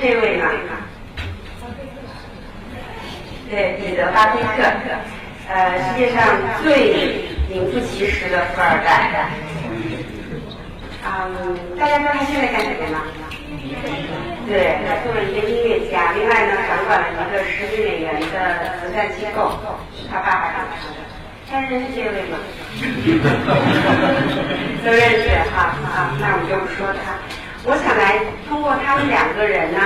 识这位呢？对，彼得·巴菲特，呃，世界上最名副其实的富二代。嗯，大家知道他现在干什么吗？对，他做了一个音乐家，另外呢，掌管了一个十亿美元的慈善机构，是他爸爸掌管的。他认识这位吗？都认识哈啊，那我们就不说他。我想来通通过他们两个人呢，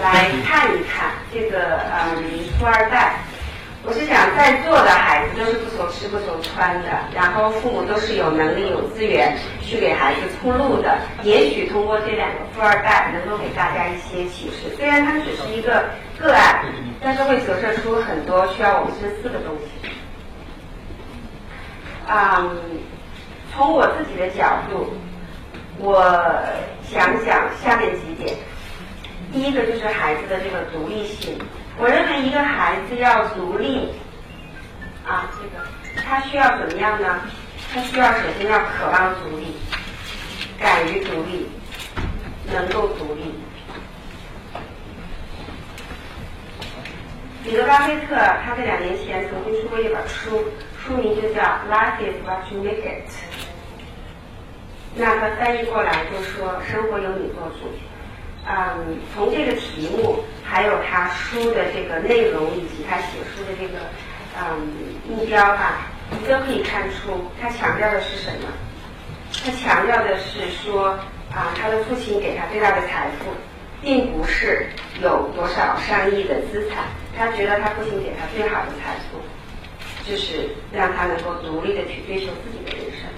来看一看这个嗯富二代。我是想在座的孩子都是不愁吃不愁穿的，然后父母都是有能力有资源去给孩子铺路的。也许通过这两个富二代，能够给大家一些启示。虽然他们只是一个个案，但是会折射出很多需要我们深思的东西。嗯，从我自己的角度，我想讲下面几点。第一个就是孩子的这个独立性。我认为一个孩子要独立，啊，这个他需要怎么样呢？他需要首先要渴望独立，敢于独立，能够独立。彼得·巴菲特他在两年前曾经出过一本书。书名就叫 Life is what you make it。那他翻译过来就说生活由你做主。嗯，从这个题目，还有他书的这个内容，以及他写书的这个嗯目标吧，你都可以看出他强调的是什么。他强调的是说啊，他的父亲给他最大的财富，并不是有多少上亿的资产，他觉得他父亲给他最好的财富。就是让他能够独立的去追求自己的人生。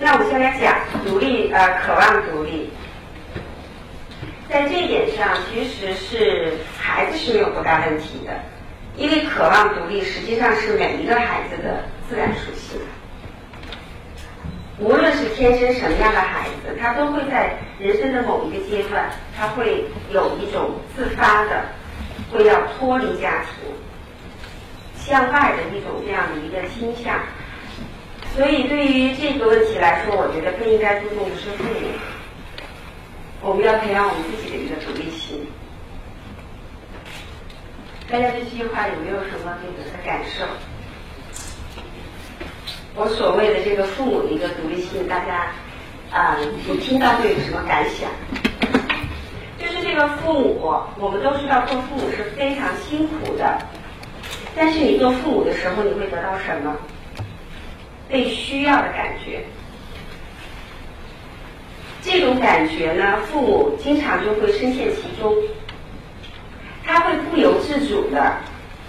那我们先来讲独立，呃，渴望独立。在这一点上，其实是孩子是没有多大问题的，因为渴望独立实际上是每一个孩子的自然属性。无论是天生什么样的孩子，他都会在人生的某一个阶段，他会有一种自发的。会要脱离家庭，向外的一种这样的一个倾向，所以对于这个问题来说，我觉得更应该注重的是父母。我们要培养我们自己的一个独立性。大家对这句话有没有什么这个的感受？我所谓的这个父母的一个独立性，大家啊，你听到会有什么感想？就是这个父母，我们都知道做父母是非常辛苦的。但是你做父母的时候，你会得到什么？被需要的感觉。这种感觉呢，父母经常就会深陷其中。他会不由自主的，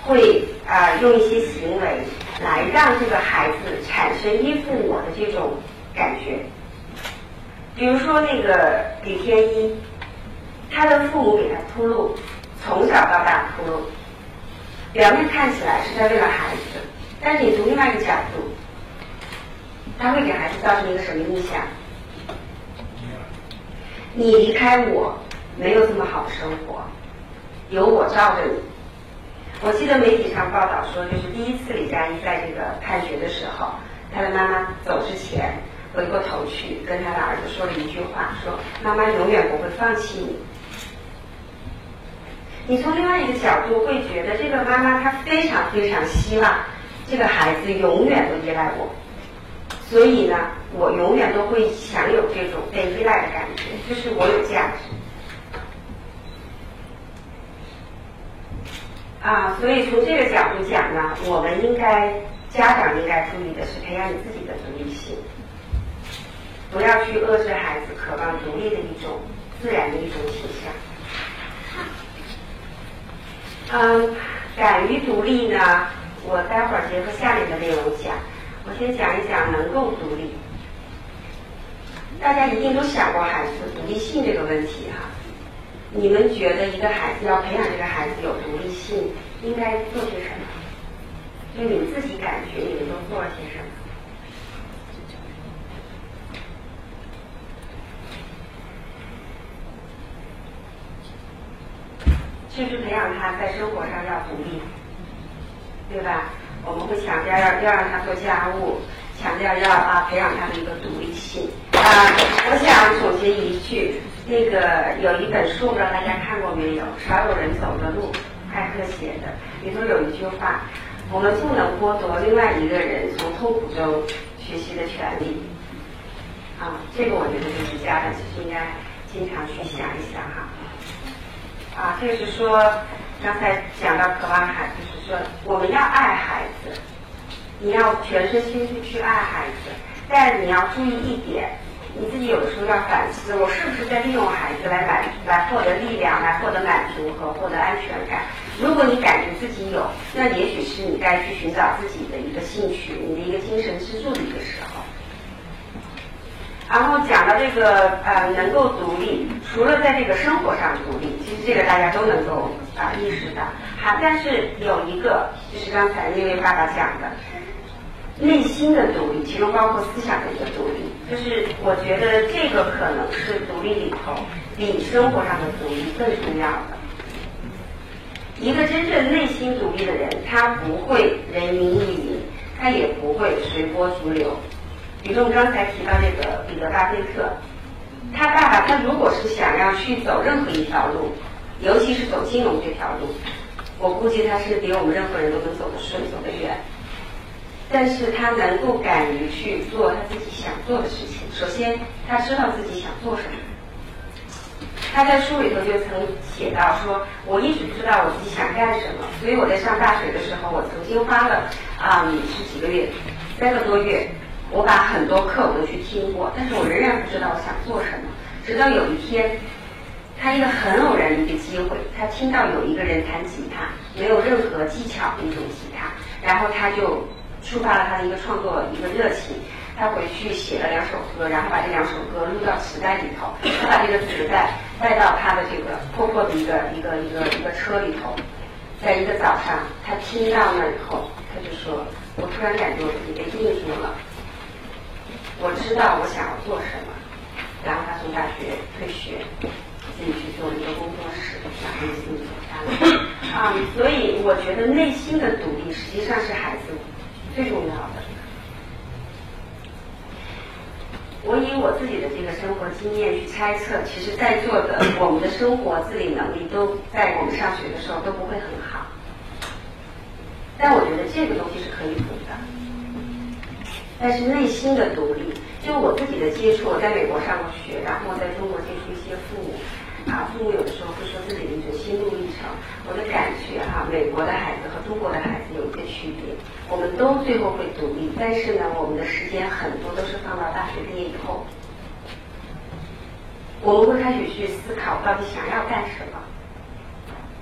会啊用一些行为来让这个孩子产生依附我的这种感觉。比如说那个李天一。他的父母给他铺路，从小到大铺路，表面看起来是在为了孩子，但是你从另外一个角度，他会给孩子造成一个什么印象？你离开我，没有这么好的生活，有我罩着你。我记得媒体上报道说，就是第一次李佳怡在这个判决的时候，她的妈妈走之前回过头去跟她的儿子说了一句话，说妈妈永远不会放弃你。你从另外一个角度会觉得，这个妈妈她非常非常希望这个孩子永远都依赖我，所以呢，我永远都会享有这种被依赖的感觉，就是我有价值。啊，所以从这个角度讲呢，我们应该家长应该注意的是培养你自己的独立性，不要去遏制孩子渴望独立的一种自然的一种倾向。嗯，敢于独立呢？我待会儿结合下面的内容讲。我先讲一讲能够独立。大家一定都想过孩子独立性这个问题哈。你们觉得一个孩子要培养这个孩子有独立性，应该做些什么？就你们自己感觉你们都做了些什么？就是培养他在生活上要独立，对吧？我们会强调要要让他做家务，强调要啊培养他的一个独立性。啊，我想总结一句，那个有一本书，不知道大家看过没有？少有人走的路，艾克写的，里头有一句话：我们不能剥夺另外一个人从痛苦中学习的权利。啊，这个我觉得就是家长其实应该经常去想一想哈。啊，就是说刚才讲到渴望孩，就是说我们要爱孩子，你要全身心去去爱孩子，但你要注意一点，你自己有的时候要反思，我是不是在利用孩子来满来获得力量，来获得满足和获得安全感？如果你感觉自己有，那也许是你该去寻找自己的一个兴趣，你的一个精神支柱的一个时候。然后讲到这个呃，能够独立，除了在这个生活上独立，其实这个大家都能够啊意识到。好，但是有一个就是刚才那位爸爸讲的，内心的独立，其中包括思想的一个独立，就是我觉得这个可能是独立里头比生活上的独立更重要的。一个真正内心独立的人，他不会人云亦云，他也不会随波逐流。比如我们刚才提到这个彼得巴菲特，他爸爸他如果是想要去走任何一条路，尤其是走金融这条路，我估计他是比我们任何人都能走得顺、走得远。但是他能够敢于去做他自己想做的事情。首先，他知道自己想做什么。他在书里头就曾写到说：“我一直不知道我自己想干什么，所以我在上大学的时候，我曾经花了啊是几个月，三个多月。”我把很多课我都去听过，但是我仍然不知道我想做什么。直到有一天，他一个很偶然的一个机会，他听到有一个人弹吉他，没有任何技巧的一种吉他，然后他就触发了他的一个创作一个热情。他回去写了两首歌，然后把这两首歌录到磁带里头。他把这个磁带带到他的这个破破的一个一个一个一个车里头，在一个早上，他听到那以后，他就说：“我突然感觉我自己被定住了。”我知道我想要做什么，然后他从大学退学，自己去做一个工作室，把内心走下来。啊，所以我觉得内心的独立实际上是孩子最重要的。我以我自己的这个生活经验去猜测，其实在座的我们的生活自理能力都在我们上学的时候都不会很好，但我觉得这个东西是可以补的。但是内心的独立，就我自己的接触，我在美国上过学，然后在中国接触一些父母，啊，父母有的时候会说自己的一种心路历程。我的感觉哈，美国的孩子和中国的孩子有一个区别，我们都最后会独立，但是呢，我们的时间很多都是放到大学毕业以后，我们会开始去思考到底想要干什么，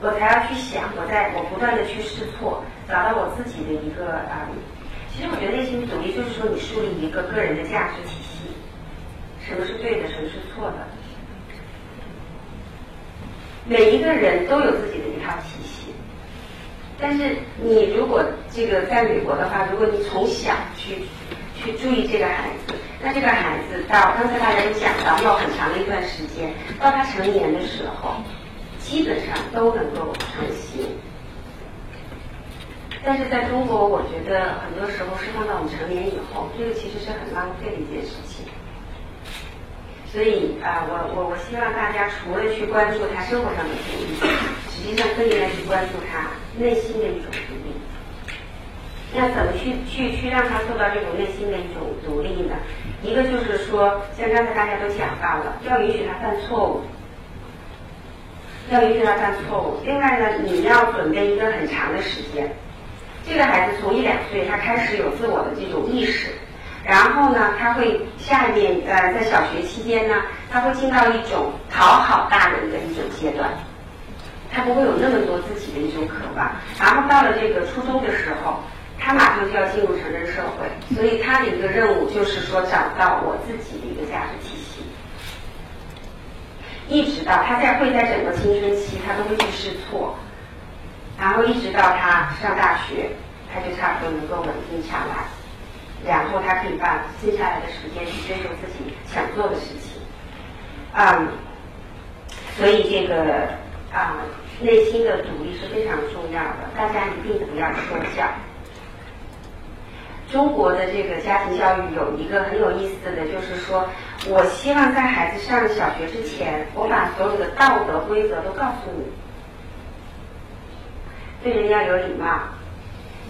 我才要去想，我在我不断的去试错，找到我自己的一个啊。其实我觉得内心独立就是说，你树立一个个人的价值体系，什么是对的，什么是错的。每一个人都有自己的一套体系，但是你如果这个在美国的话，如果你从小去去注意这个孩子，那这个孩子到刚才大家都讲到，要很长的一段时间，到他成年的时候，基本上都能够成型。但是在中国，我觉得很多时候是放到我们成年以后，这个其实是很浪费的一件事情。所以啊，我我我希望大家除了去关注他生活上的独立，实际上更应该去关注他内心的一种独立。那怎么去去去让他做到这种内心的一种独立呢？一个就是说，像刚才大家都讲到了，要允许他犯错误，要允许他犯错误。另外呢，你要准备一个很长的时间。这个孩子从一两岁，他开始有自我的这种意识，然后呢，他会下面呃，在小学期间呢，他会进到一种讨好大人的一种阶段，他不会有那么多自己的一种渴望。然后到了这个初中的时候，他马上就要进入成人社会，所以他的一个任务就是说找到我自己的一个价值体系，一直到他在会在整个青春期，他都会去试错。然后一直到他上大学，他就差不多能够稳定下来，然后他可以把剩下来的时间去追求自己想做的事情。嗯，所以这个啊，内心的独立是非常重要的，大家一定不要说教。中国的这个家庭教育有一个很有意思的，就是说我希望在孩子上小学之前，我把所有的道德规则都告诉你。对人要有礼貌，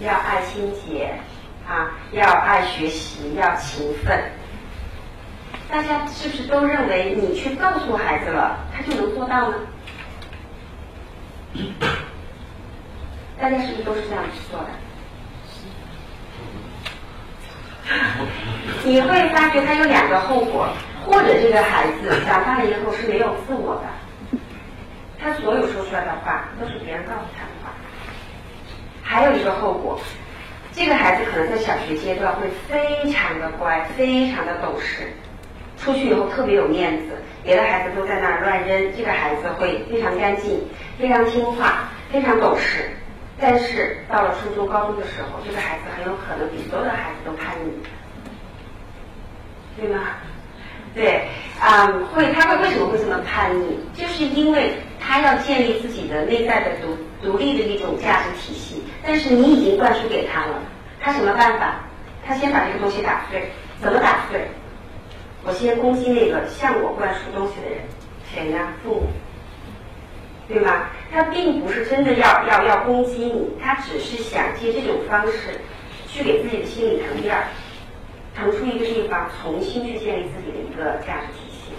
要爱清洁，啊，要爱学习，要勤奋。大家是不是都认为你去告诉孩子了，他就能做到呢？大家是不是都是这样去做的？你会发觉他有两个后果，或者这个孩子长大了以后是没有自我的，他所有说出来的话都是别人告诉他的话。还有一个后果，这个孩子可能在小学阶段会非常的乖，非常的懂事，出去以后特别有面子，别的孩子都在那儿乱扔，这个孩子会非常干净，非常听话，非常懂事。但是到了初中、高中的时候，这个孩子很有可能比所有的孩子都叛逆，对吗？对，啊，会，他会为什么会这么叛逆？就是因为他要建立自己的内在的独独立的一种价值体系，但是你已经灌输给他了，他什么办法？他先把这个东西打碎，怎么打碎？我先攻击那个向我灌输东西的人，谁呢？父母。对吗？他并不是真的要要要攻击你，他只是想借这种方式去给自己的心理腾地儿，腾出一个地方，重新去建立自己的一个价值体系。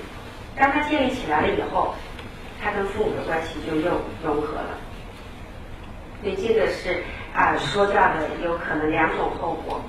当他建立起来了以后，他跟父母的关系就又融合了。所以这个是啊，说到的有可能两种后果。